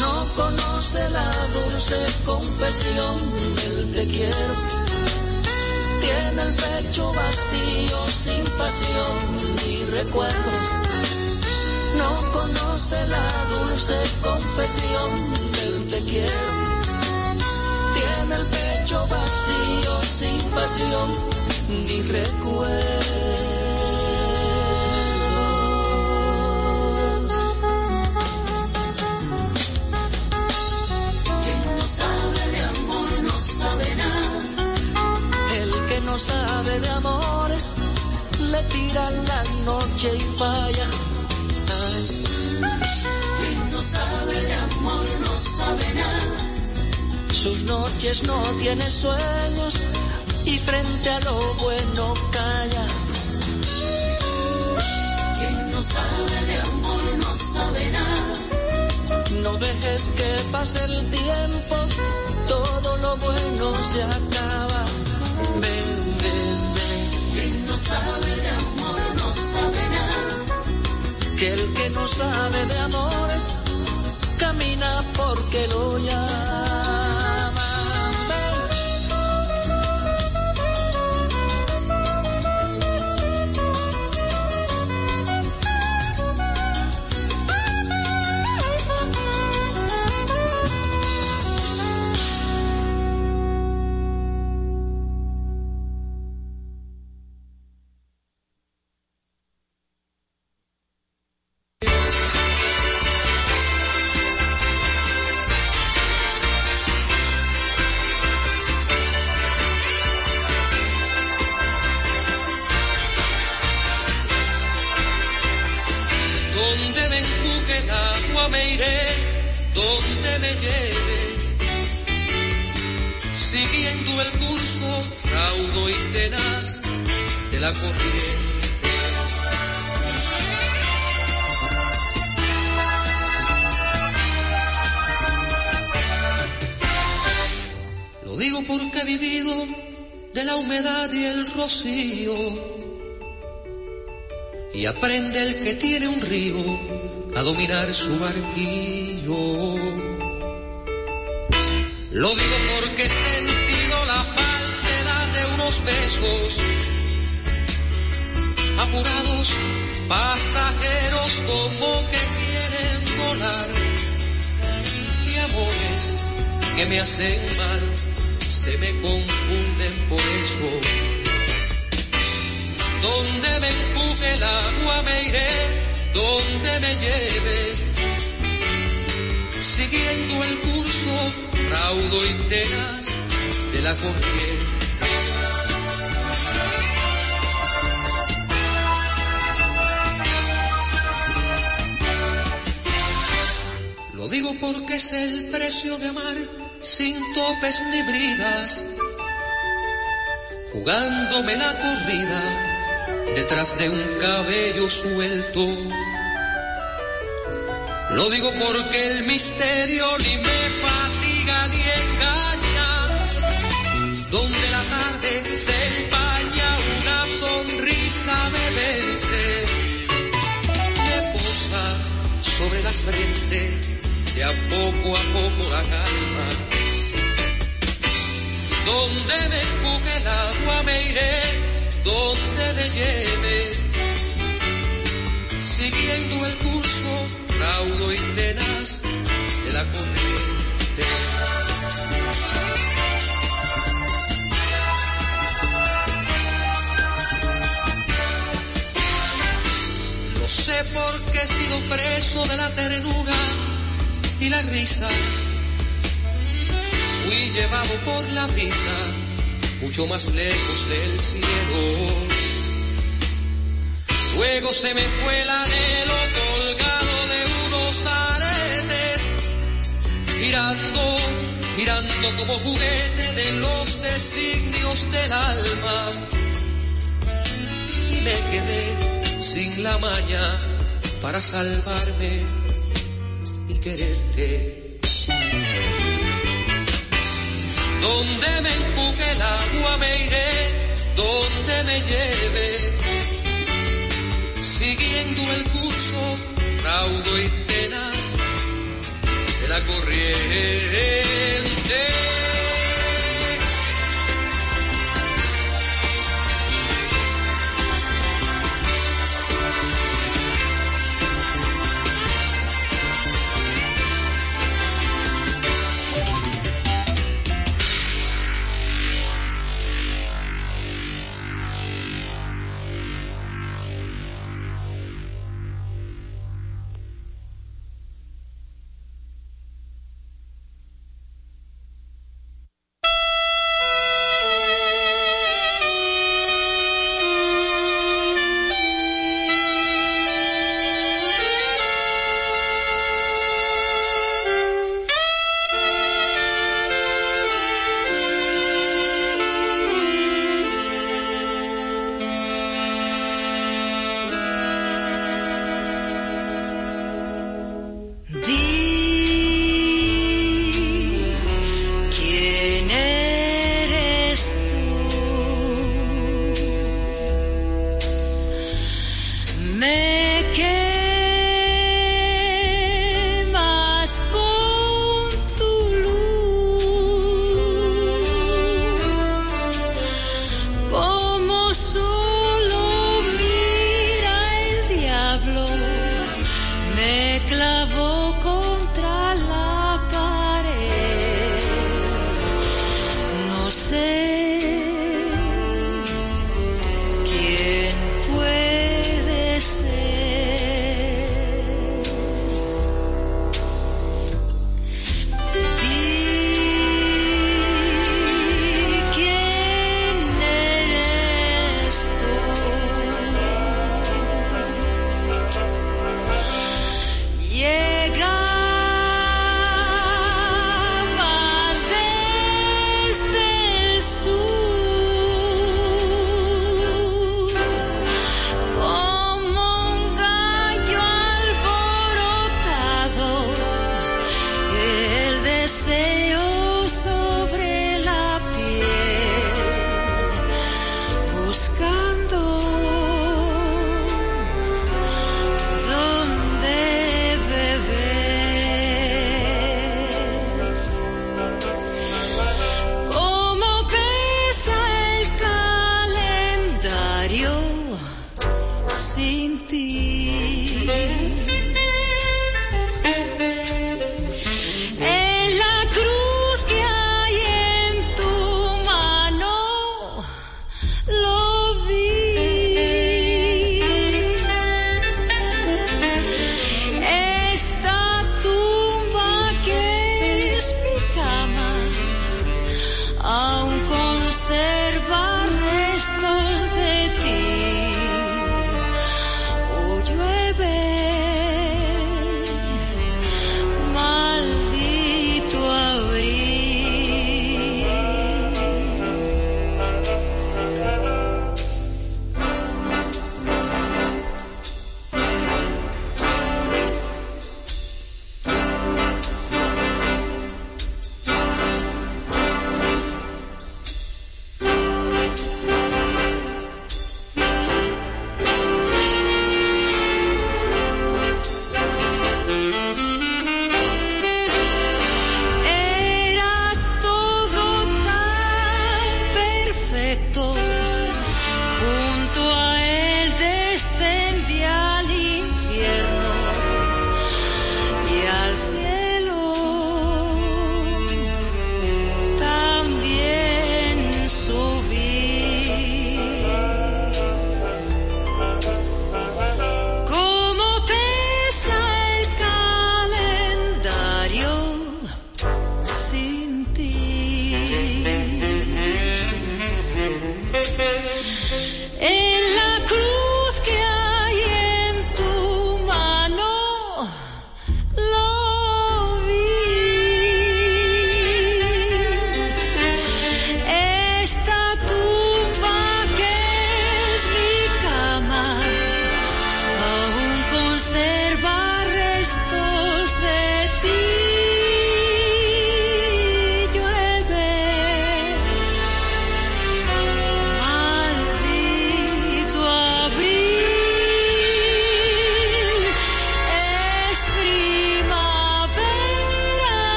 No conoce la dulce confesión del te quiero. Tiene el pecho vacío, sin pasión ni recuerdos. No conoce la dulce confesión del te quiero. Tiene el pecho vacío, sin pasión ni recuerdos. Noches no tiene sueños y frente a lo bueno calla. Quien no sabe de amor no sabe nada. No dejes que pase el tiempo, todo lo bueno se acaba. Ven, ven, ven, Quien no sabe de amor no sabe nada. que el que no sabe de amores camina porque lo llama. Barquillo. Lo digo porque he sentido la falsedad de unos besos apurados, pasajeros como que quieren volar y amores que me hacen mal, se me confunden por eso. Donde me empuje el agua me iré, donde me lleve, de la corriente. Lo digo porque es el precio de amar sin topes ni bridas, jugándome la corrida detrás de un cabello suelto. Lo digo porque el misterio me ni engaña, donde la tarde se empaña, una sonrisa me vence, me posa sobre la frente, de a poco a poco la calma. Donde me empuje el agua me iré, donde me lleve, siguiendo el curso raudo y tenaz de la corriente. Lo sé porque he sido preso de la ternura y la risa. Fui llevado por la brisa, mucho más lejos del cielo. Luego se me fue el anhelo colgado de unos aretes, girando, girando como juguete de los designios del alma. Y me quedé sin la maña para salvarme y quererte. Donde me empuje el agua me iré, donde me lleve, siguiendo el curso raudo y tenaz la corriente.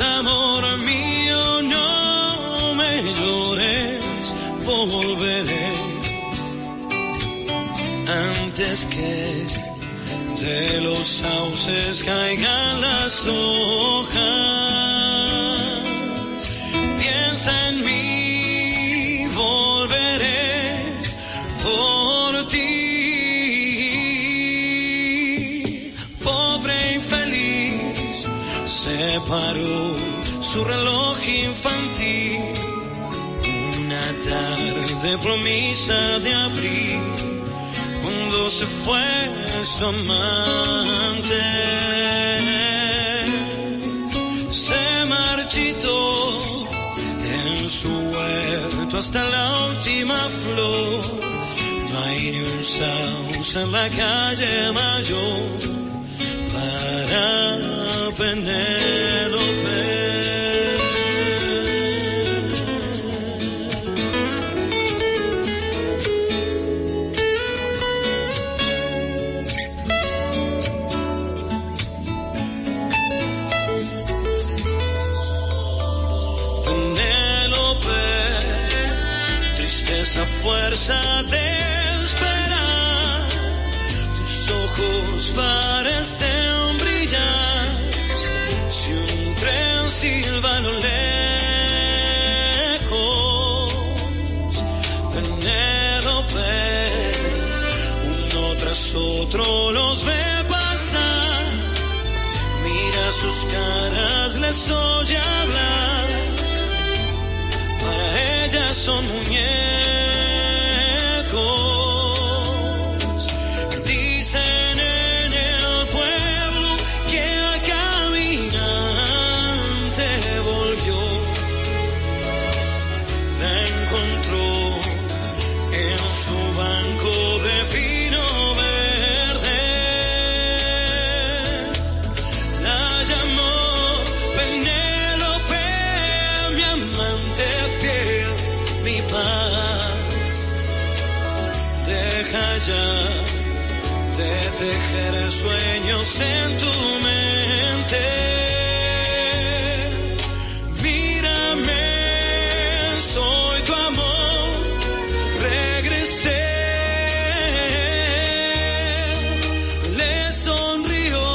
Amor mío, no me llores, volveré antes que de los sauces caigan las hojas. Piensa en mí, volveré se paró su reloj infantil. Una tarde promesa de abril, cuando se fue su amante. Se marchitó en su huerto hasta la última flor. No hay ni un sauce en la calle mayor para Penélope. Fuerza de esperar, tus ojos parecen brillar, si un tren silba a lo lejos, Penélope, uno tras otro los ve pasar, mira sus caras, les oye hablar, para ella son muñecos. Deja ya de tejer sueños en tu mente. Mírame, soy tu amor, regresé. Le sonrió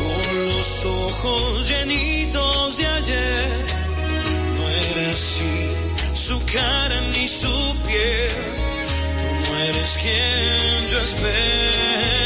con los ojos llenitos de ayer. No era así su cara ni su piel. Tú no eres quien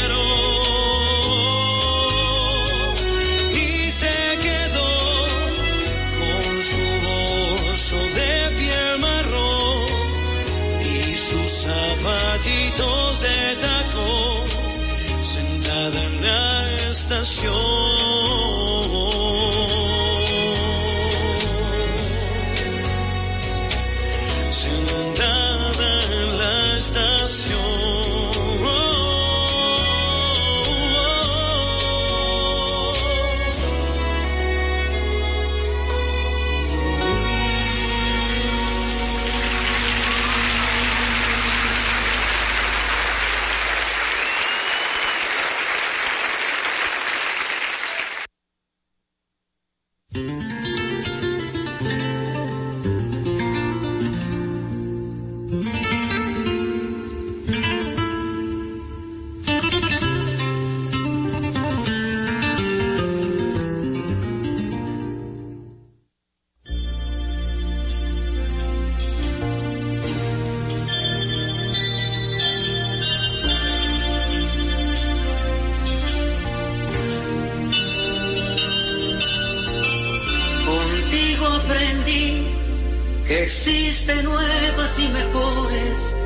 existen nuevas y mejores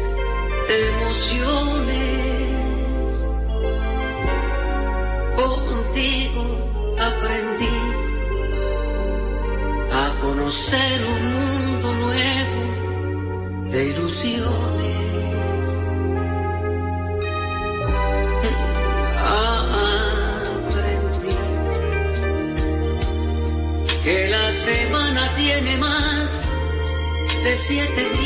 emociones. Siete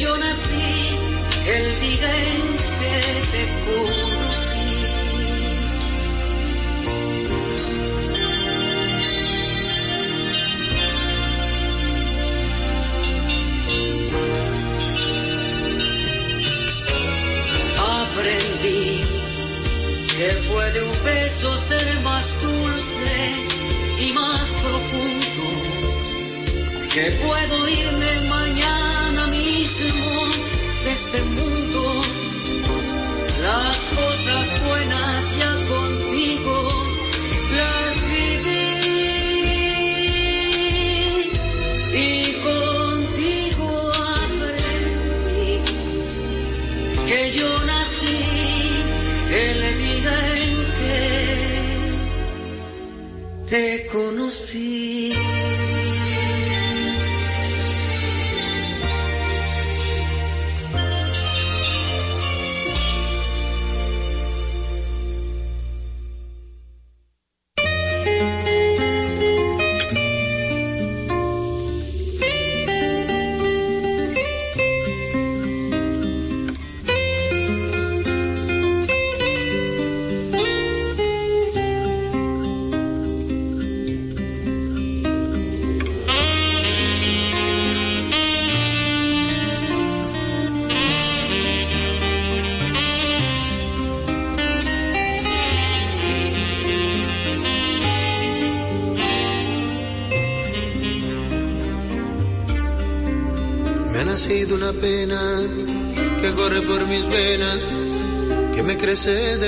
yo nací el día en que te conocí. aprendí que puede un beso ser más dulce y más profundo, que puedo irme este mundo. Las cosas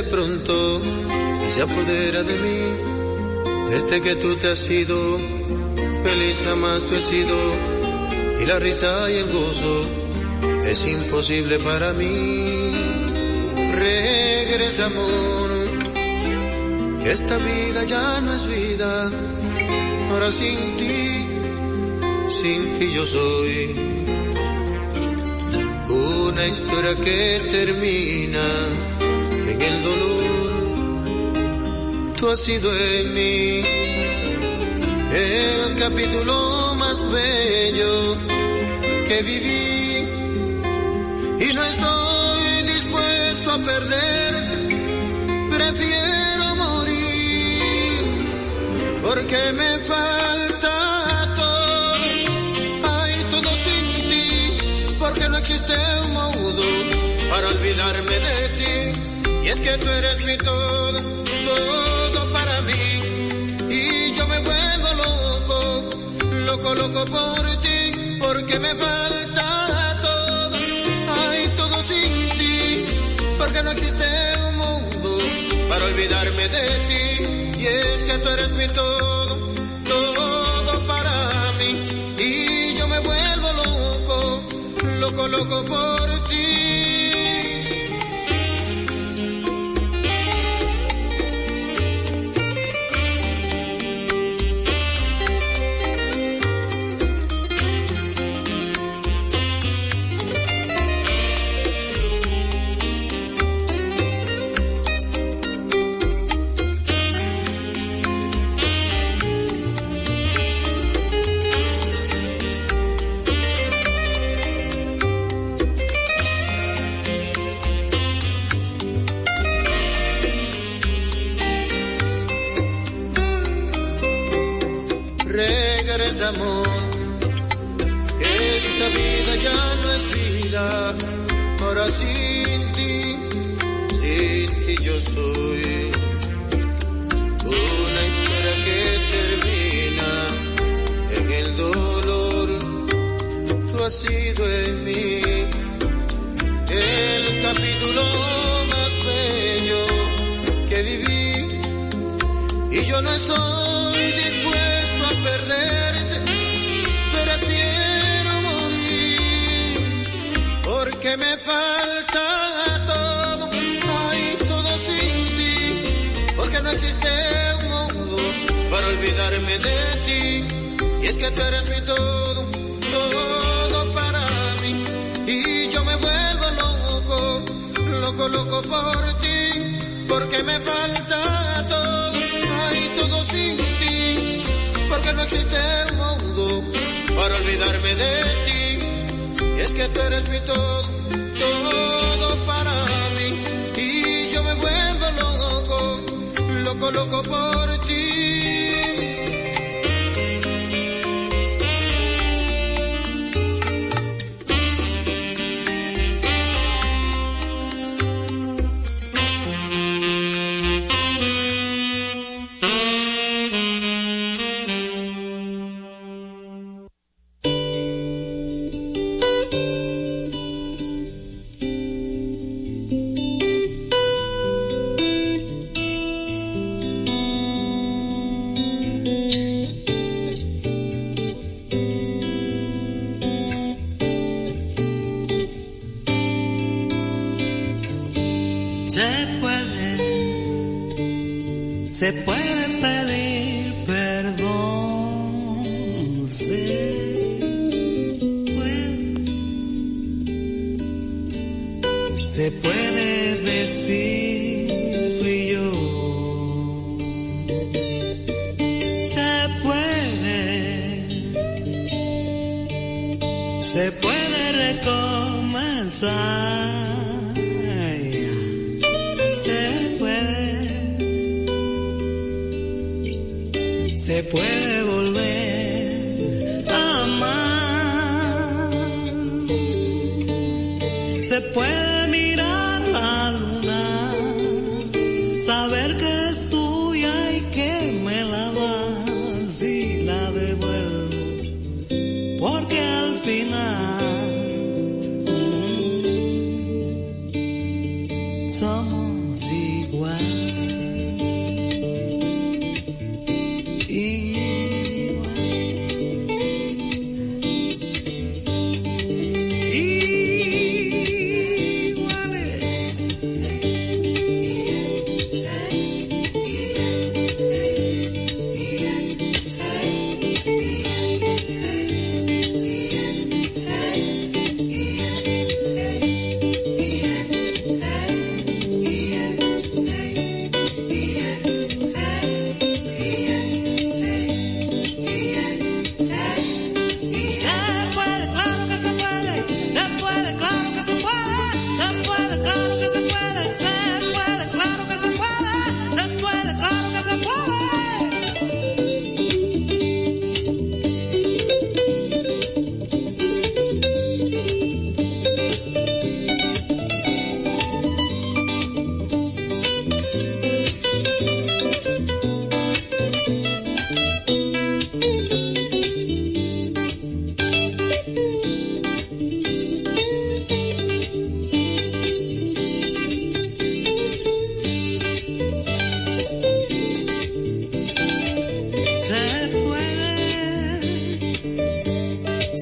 pronto y se apodera de mí. Desde que tú te has ido, feliz jamás tú he sido, y la risa y el gozo es imposible para mí. Regresa amor, que esta vida ya no es vida, ahora sin ti, sin ti yo soy una historia que termina Tú has sido en mí. El capítulo más bello que viví. Y no estoy dispuesto a perderte, prefiero morir porque me falta todo, hay todo sin ti, porque no existe un modo para olvidarme de ti. Y es que tú eres mi todo, todo loco, loco por ti, porque me falta todo, hay todo sin ti, porque no existe un mundo para olvidarme de ti, y es que tú eres mi todo, todo para mí, y yo me vuelvo loco, loco, loco por ti. nacido en mí. El capítulo más bello que viví y yo no estoy dispuesto a perderte, prefiero morir porque me falta todo, hay todo sin ti, porque no existe un mundo para olvidarme de ti y es que tú eres loco por ti, porque me falta todo, hay todo sin ti, porque no existe un mundo para olvidarme de ti. Y es que tú eres mi todo, todo para mí, y yo me vuelvo loco, loco, loco por ti se puede recomenzar. Se puede, se puede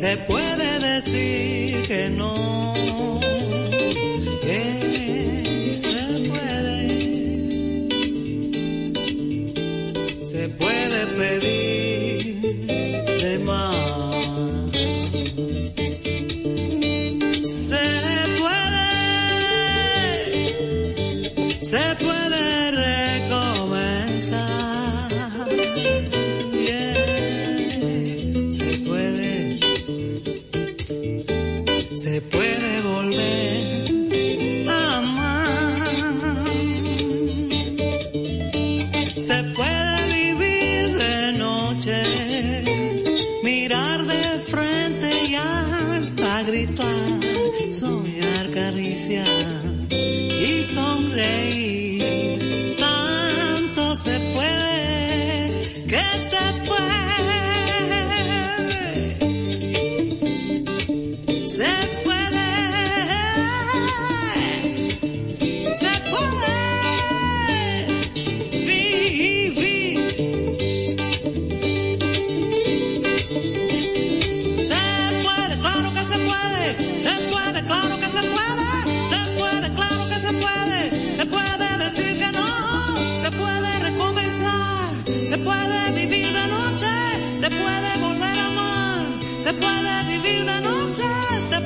se puede decir que no. Que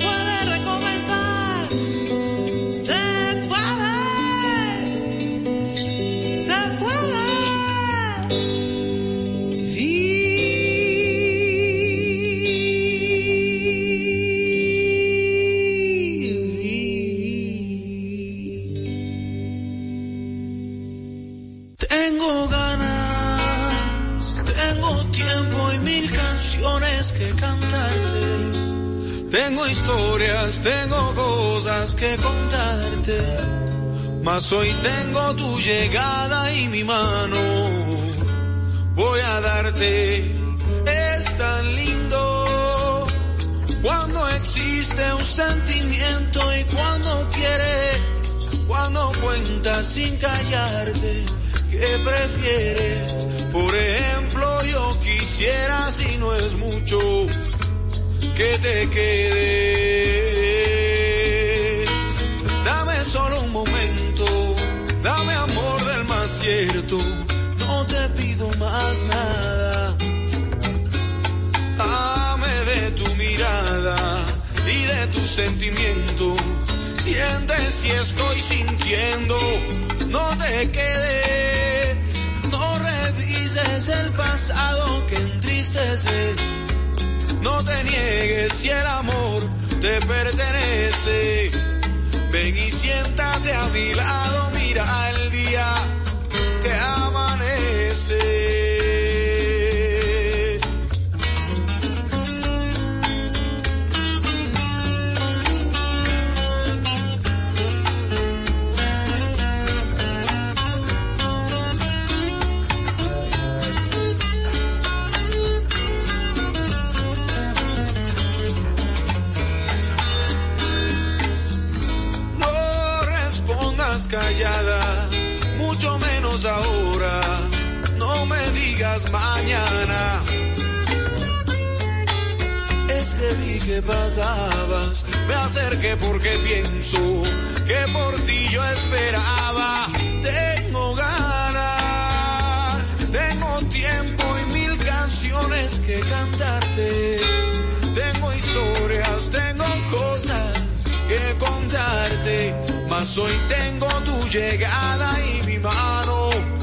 Se historias, tengo cosas que contarte. Mas hoy tengo tu llegada y mi mano. Voy a darte, es tan lindo. Cuando existe un sentimiento y cuando quieres, cuando cuentas sin callarte, ¿qué prefieres? Por ejemplo, yo quisiera, si no es mucho, que te quedes. Dame solo un momento, dame amor del más cierto, no te pido más nada. Dame de tu mirada y de tu sentimiento. Siente si estoy sintiendo, no te quedes, no revises el pasado que entristece. No te niegues si el amor te pertenece. Ven y siéntate a mi lado, mira el día que amanece. Me digas mañana. Es que vi que pasabas, me acerqué porque pienso que por ti yo esperaba. Tengo ganas, tengo tiempo y mil canciones que cantarte. Tengo historias, tengo cosas que contarte, mas hoy tengo tu llegada y mi mano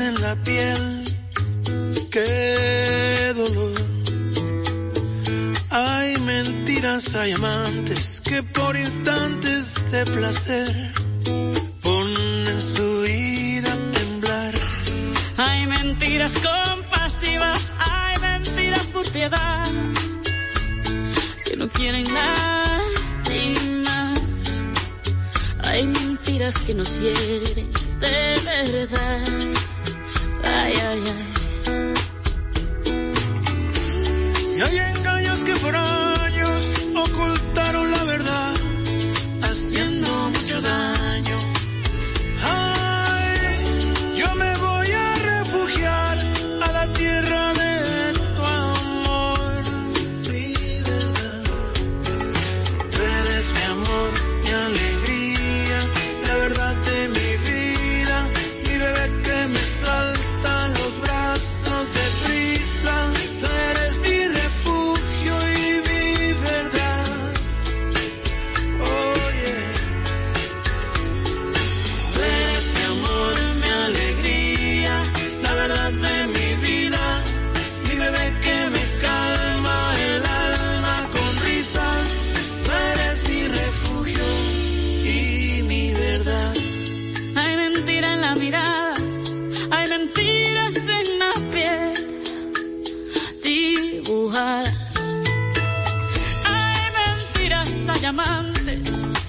en la piel, qué dolor. Hay mentiras, hay amantes que por instantes de placer ponen su vida a temblar. Hay mentiras compasivas, hay mentiras por piedad, que no quieren lastimar. Hay mentiras que nos hieren de verdad. yeah, yeah.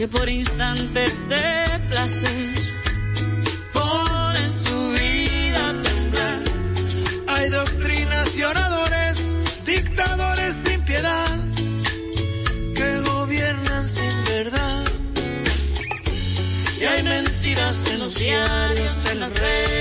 por instantes de placer ponen su vida temblar. Hay doctrinas y oradores, dictadores sin piedad, que gobiernan sin verdad. Y hay mentiras en los diarios, en las redes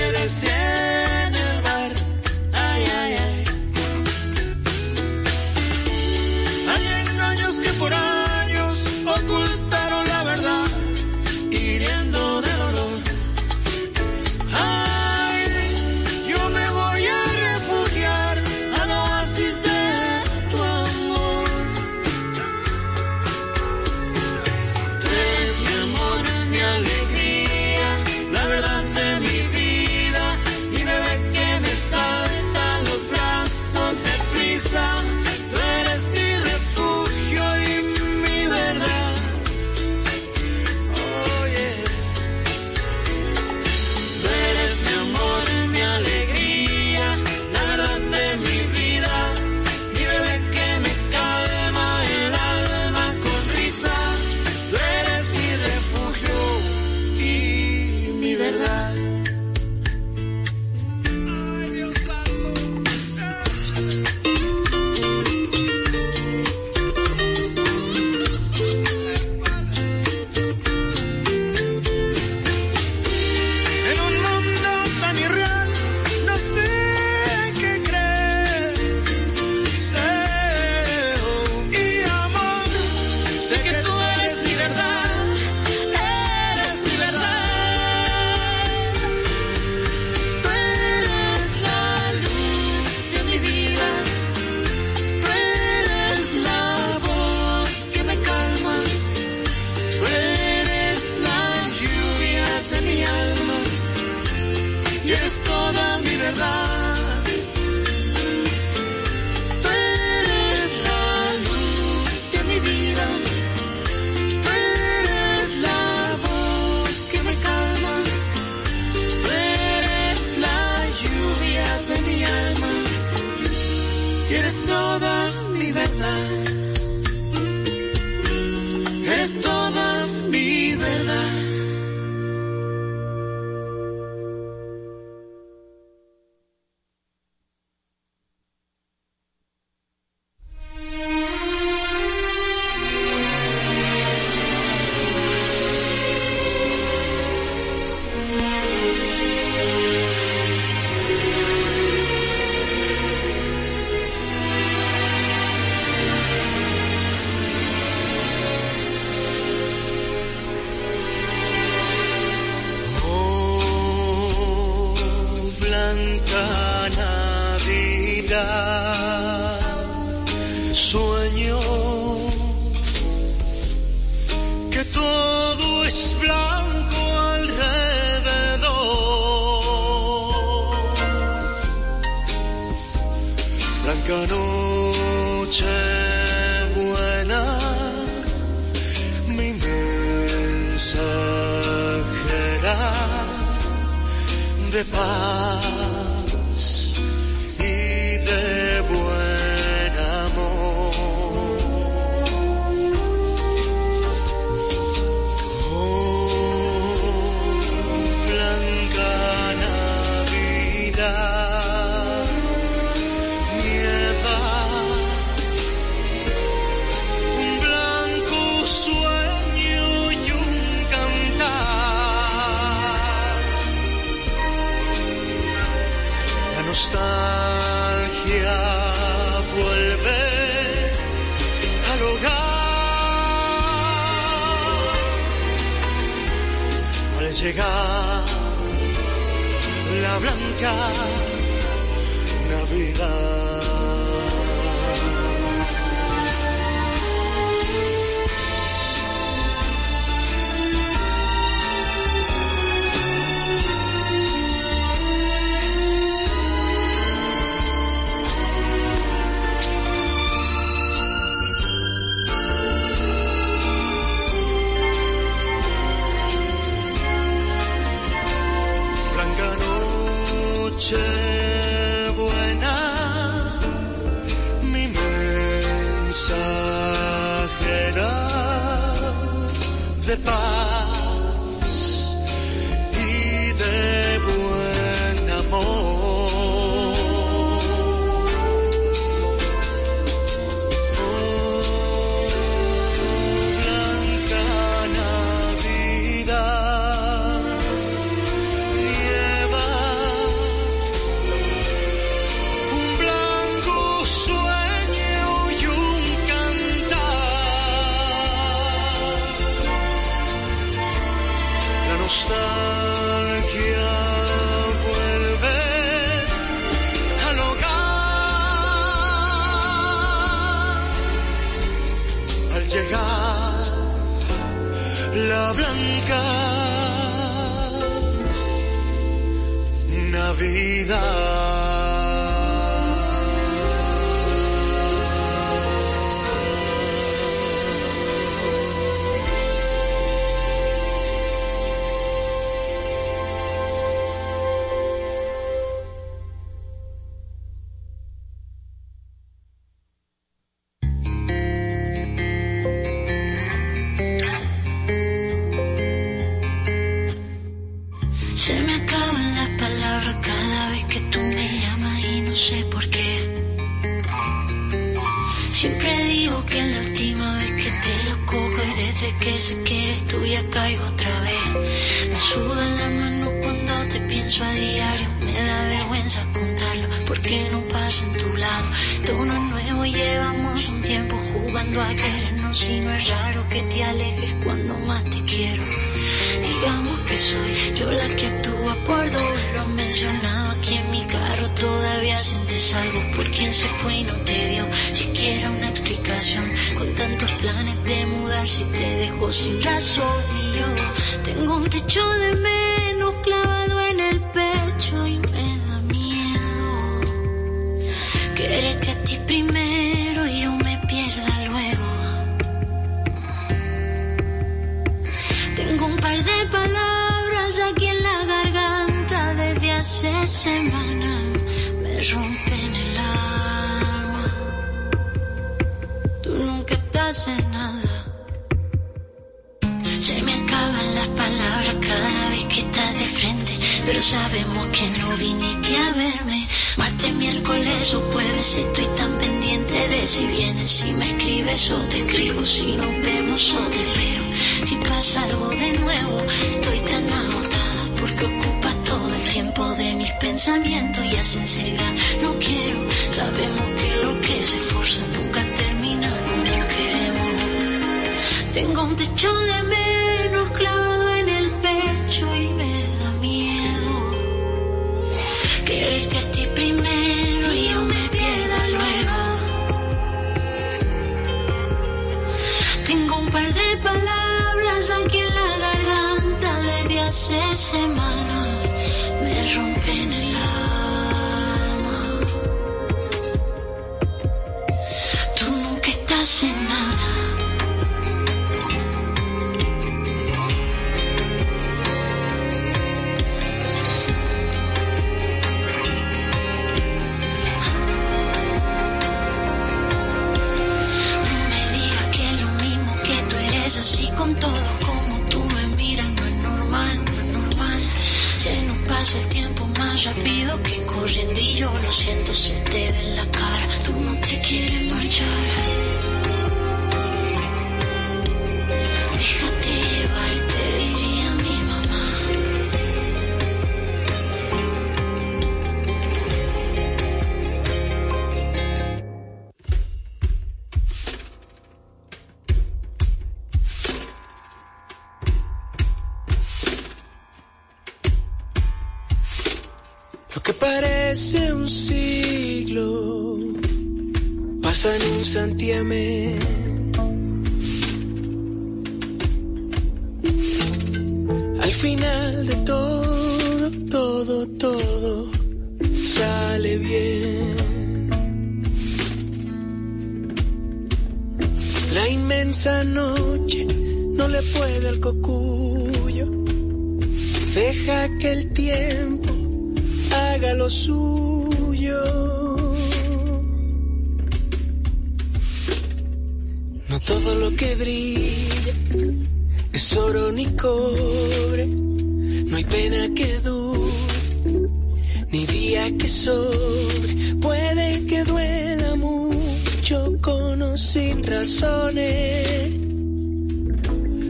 ni día que sobre. Puede que duela mucho con o sin razones.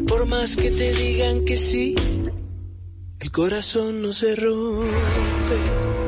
Por más que te digan que sí, el corazón no se rompe.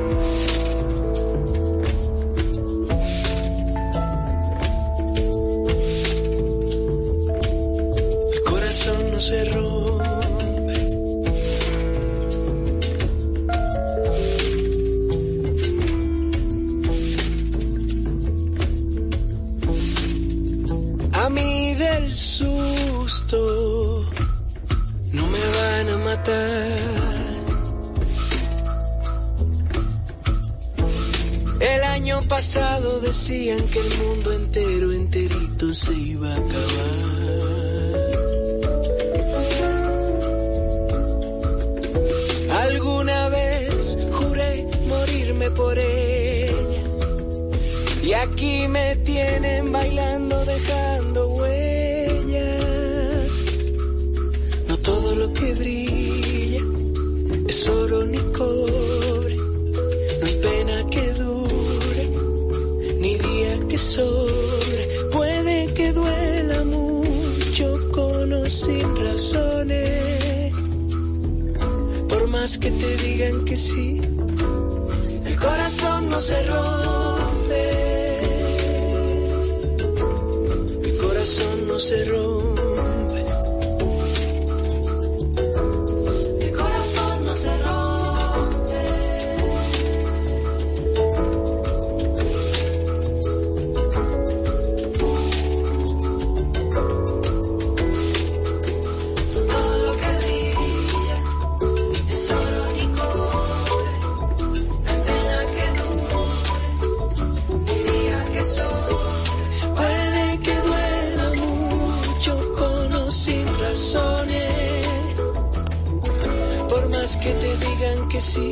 Que te digan que sí,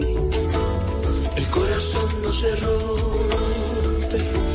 el corazón no se rompe.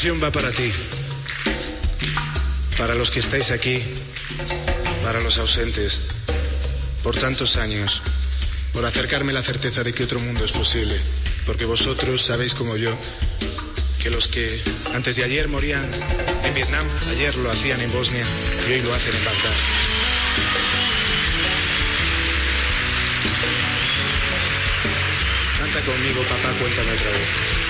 Canción va para ti, para los que estáis aquí, para los ausentes, por tantos años, por acercarme la certeza de que otro mundo es posible, porque vosotros sabéis como yo que los que antes de ayer morían en Vietnam, ayer lo hacían en Bosnia y hoy lo hacen en Bagdad. Canta conmigo, papá, cuéntame otra vez.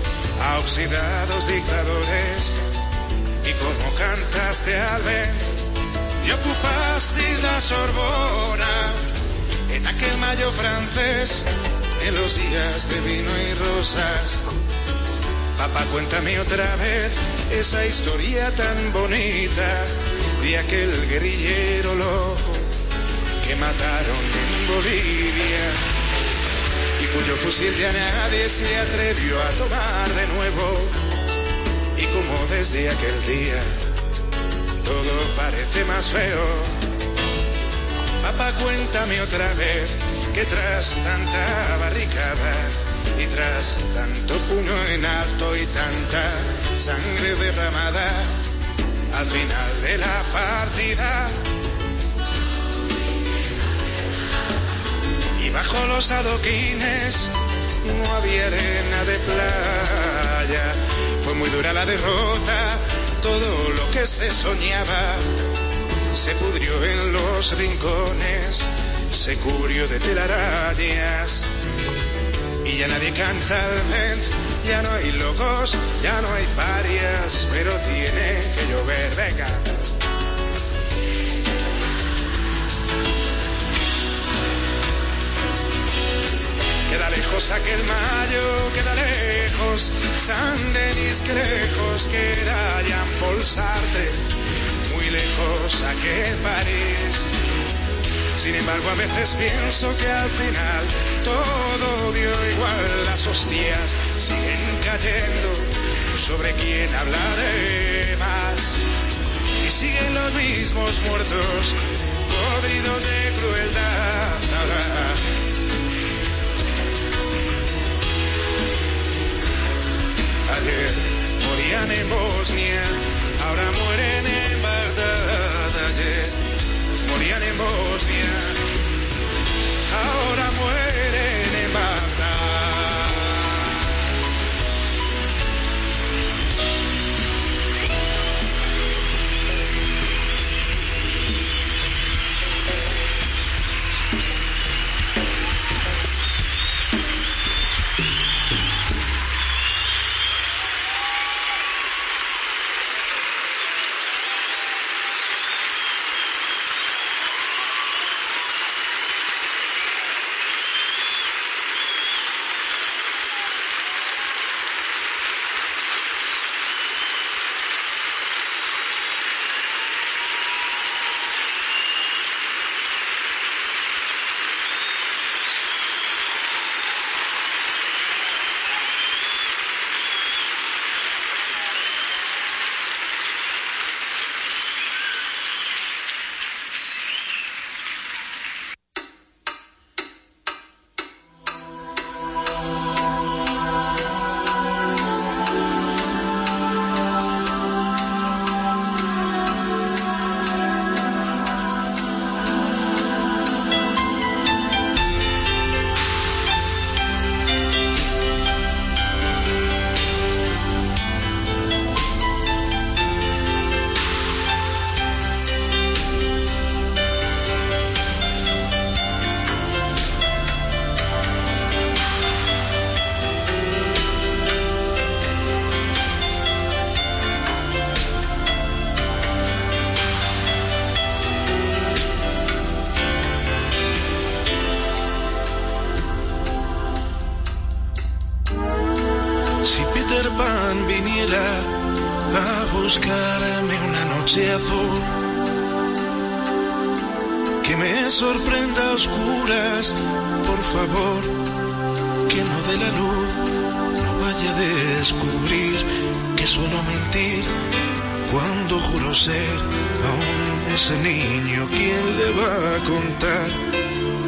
a dictadores. Y como cantaste al vent y ocupasteis la Sorbona en aquel mayo francés, en los días de vino y rosas. Papá, cuéntame otra vez esa historia tan bonita de aquel guerrillero loco que mataron en Bolivia cuyo fusil ya nadie se atrevió a tomar de nuevo. Y como desde aquel día todo parece más feo, papá cuéntame otra vez que tras tanta barricada y tras tanto puño en alto y tanta sangre derramada, al final de la partida bajo los adoquines no había arena de playa. Fue muy dura la derrota, todo lo que se soñaba se pudrió en los rincones, se cubrió de telarañas. Y ya nadie canta al vent, ya no hay locos, ya no hay parias, pero tiene que llover, venga. Lejos aquel mayo, queda lejos San Denis, que lejos queda Jean Paul Sartre, muy lejos aquel París. Sin embargo, a veces pienso que al final todo dio igual, las hostias siguen cayendo sobre quien habla de más. Y siguen los mismos muertos, podridos de crueldad. Morían en Bosnia, ahora mueren en Bagdad. Morían en Bosnia, ahora mueren A buscarme una noche azul, que me sorprenda a oscuras, por favor, que no dé la luz, no vaya a descubrir que suelo mentir cuando juro ser aún ese niño quien le va a contar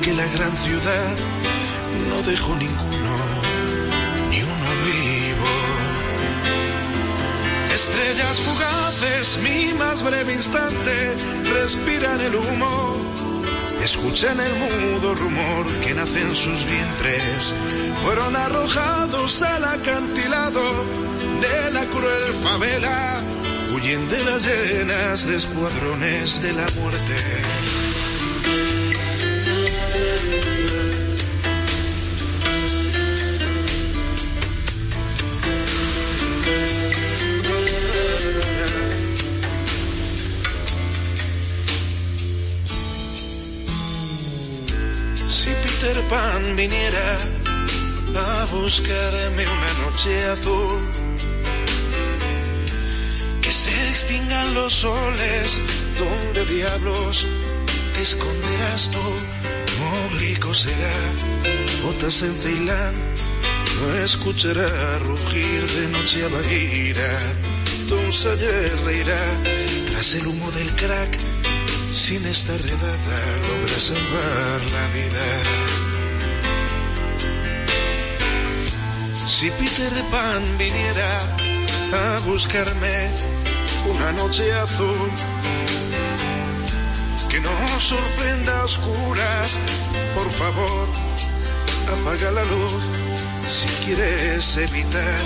que la gran ciudad no dejó ninguno ni uno vivo. Estrellas fugaces, mi más breve instante, respiran el humo. Escuchen el mudo rumor que nace en sus vientres. Fueron arrojados al acantilado de la cruel favela. Huyen de las llenas de escuadrones de la muerte. Viniera a buscarme una noche azul, que se extingan los soles, donde diablos te esconderás tú? Oblico será, botas en Ceilán, no escuchará rugir de noche a Baguira. Donzella reirá tras el humo del crack, sin esta redada logra salvar la vida. Si Peter Pan viniera a buscarme una noche azul, que no sorprenda a oscuras, por favor, apaga la luz. Si quieres evitar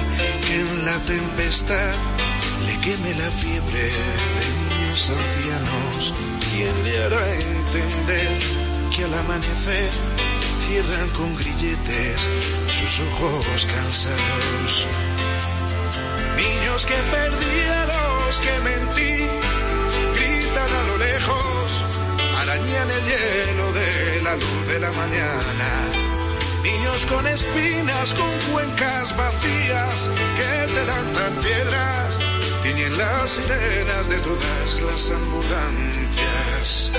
que en la tempestad le queme la fiebre de niños ancianos, ¿quién le hará entender que al amanecer cierran con grilletes sus ojos cansados? Niños que perdí a los que mentí, gritan a lo lejos, arañan el hielo de la luz de la mañana. Niños con espinas, con cuencas vacías, que te lanzan piedras, tiñen las sirenas de todas las ambulancias.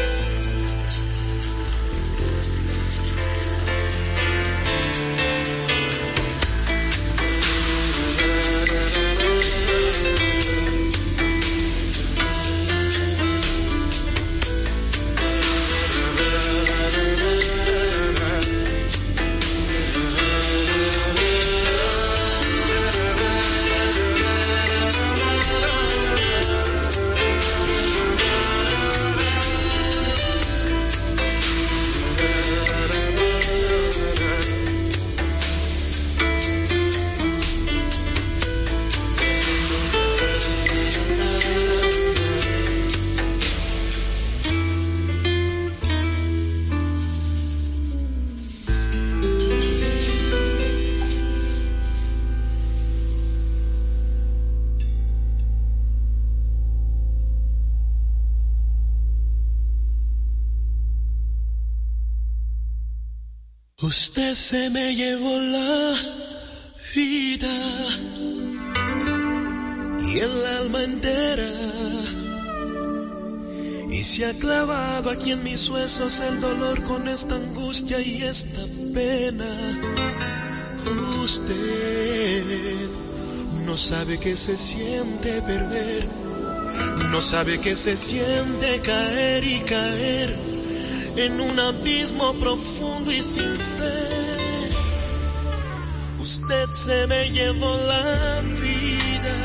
Se me llevó la vida y el alma entera y se ha clavado aquí en mis huesos el dolor con esta angustia y esta pena. Usted no sabe que se siente perder, no sabe que se siente caer y caer en un abismo profundo y sin fe. Usted se me llevó la vida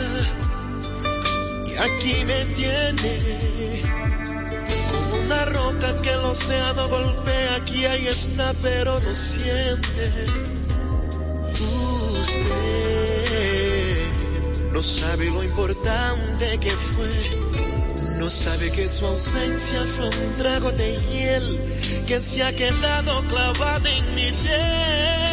y aquí me tiene como una roca que el océano golpea. Aquí ahí está, pero no siente. Usted no sabe lo importante que fue no sabe que su ausencia fue un trago de hiel que se ha quedado clavado en mi piel.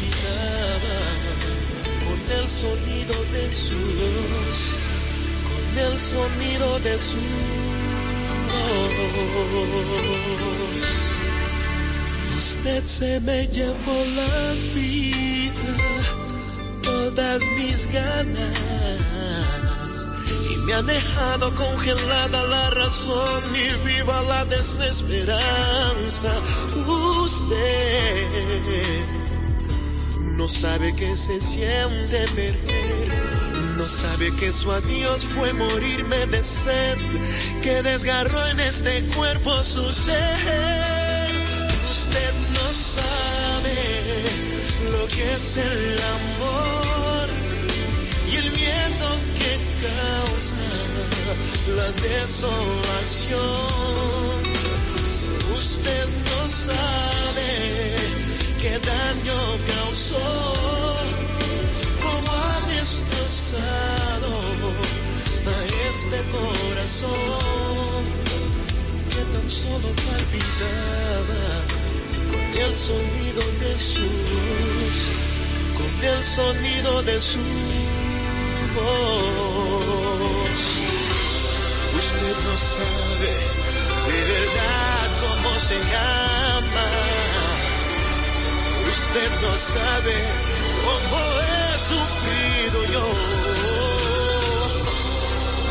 el sonido de su voz, con el sonido de su voz. Usted se me llevó la vida, todas mis ganas y me ha dejado congelada la razón y viva la desesperanza. Usted no sabe que se siente perder, no sabe que su adiós fue morirme de sed, que desgarró en este cuerpo su ser. no sabe lo que es el amor y el miedo que causa la desolación. Usted no sabe qué daño causó, cómo ha destrozado a este corazón que tan solo palpitaba con el sonido de sus, con el sonido de su voz. Usted no sabe de verdad cómo se llama. Usted no sabe cómo he sufrido yo.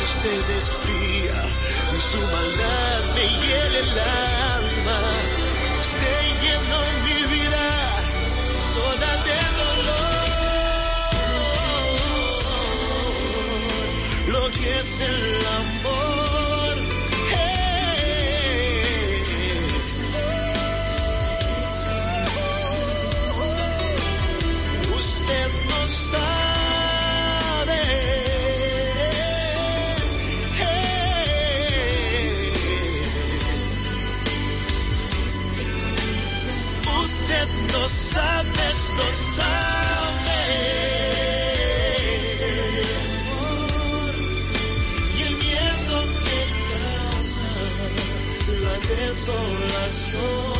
Usted es fría y su maldad me hiela el alma. Usted llenó mi vida toda de dolor. Lo que es el amor no sabe, no sabe. Y el miedo que causa la desolación.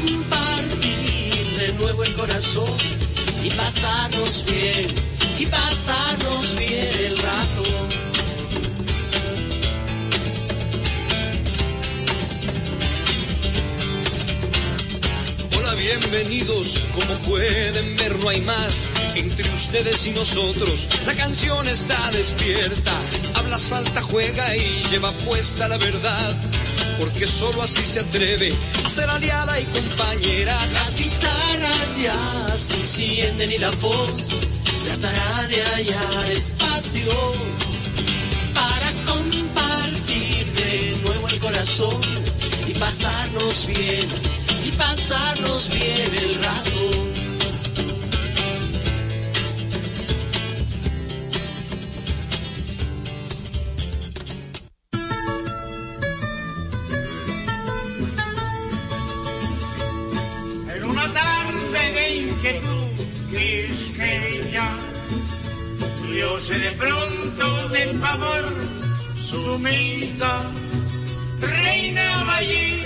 compartir de nuevo el corazón y pasarnos bien, y pasarnos bien el rato. Hola, bienvenidos. Como pueden ver, no hay más entre ustedes y nosotros. La canción está despierta, habla, salta, juega y lleva puesta la verdad. Porque solo así se atreve a ser aliada y compañera. Las guitarras ya se encienden y la voz tratará de hallar espacio para compartir de nuevo el corazón y pasarnos bien, y pasarnos bien el sumida, reinaba allí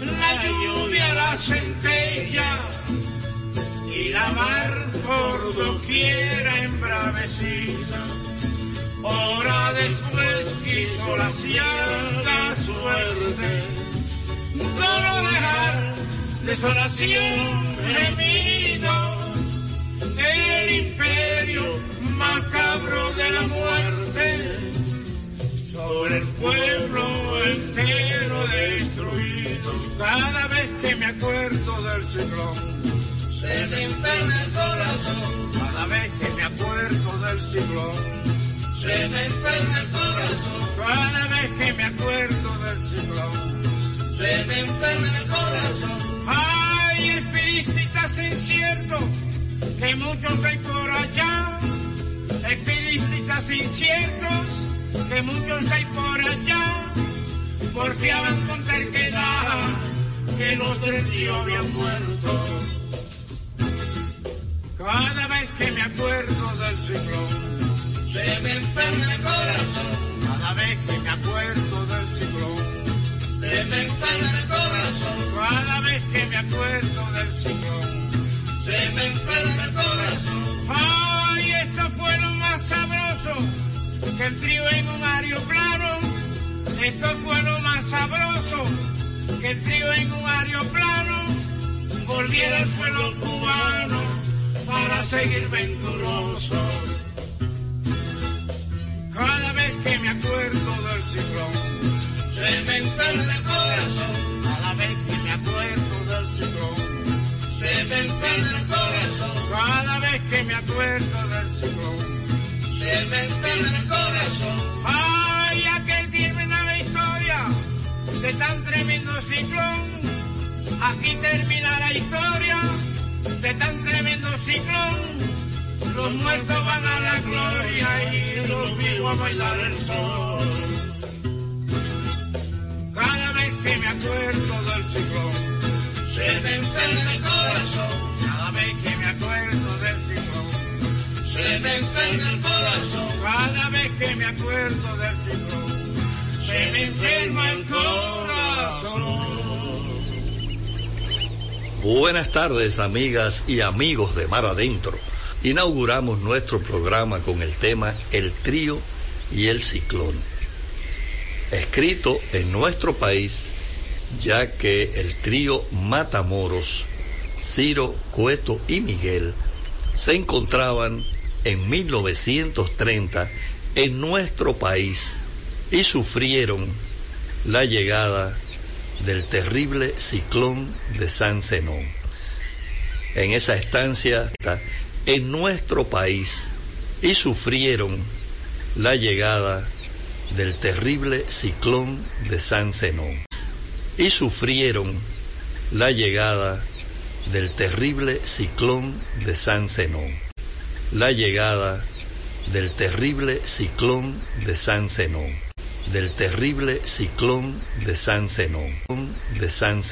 la lluvia, la centella, y la mar por doquiera embravecida. Hora después quiso la cierta suerte, solo dejar desolación, gemido, el imperio macabro de la muerte sobre el pueblo entero destruido. Cada vez que me acuerdo del ciclón, se me enferma el corazón. Cada vez que me acuerdo del ciclón, se me enferma el corazón. Cada vez que me acuerdo del ciclón, se me enferma el corazón. Ay, espiritistas inciertos, que muchos hay por allá, espiritistas inciertos que muchos hay por allá porfiaban con terquedad que los del río habían muerto. Cada vez que me acuerdo del ciclón, se me enferma el corazón. Cada vez que me acuerdo del ciclón, se me enferma el corazón. Cada vez que me acuerdo del ciclón, se me enferma el corazón. Ay, esto fue lo más sabroso que el trío en un aeroplano, esto fue lo más sabroso, que el trío en un aeroplano volviera al suelo cubano para seguir venturoso. Cada vez que me acuerdo del ciclón, se me enferma el corazón. Cada vez que me acuerdo del ciclón, se me enferma el corazón. Cada vez que me acuerdo del ciclón se me el corazón. Ay, aquel termina la historia de tan tremendo ciclón. Aquí termina la historia de tan tremendo ciclón. Los muertos van a la gloria y los vivos a bailar el sol. Cada vez que me acuerdo del ciclón, se me el corazón. Cada vez que me acuerdo del ciclón, se me enferma el corazón. Cada vez que me acuerdo del ciclón, se me enferma el corazón. Buenas tardes, amigas y amigos de Mar Adentro. Inauguramos nuestro programa con el tema El trío y el ciclón. Escrito en nuestro país, ya que el trío Matamoros, Ciro, Cueto y Miguel se encontraban en 1930 en nuestro país y sufrieron la llegada del terrible ciclón de San Zenón. En esa estancia, en nuestro país, y sufrieron la llegada del terrible ciclón de San Zenón. Y sufrieron la llegada del terrible ciclón de San Zenón. La llegada del terrible ciclón de San Zenón del terrible ciclón de San Zenón, de San.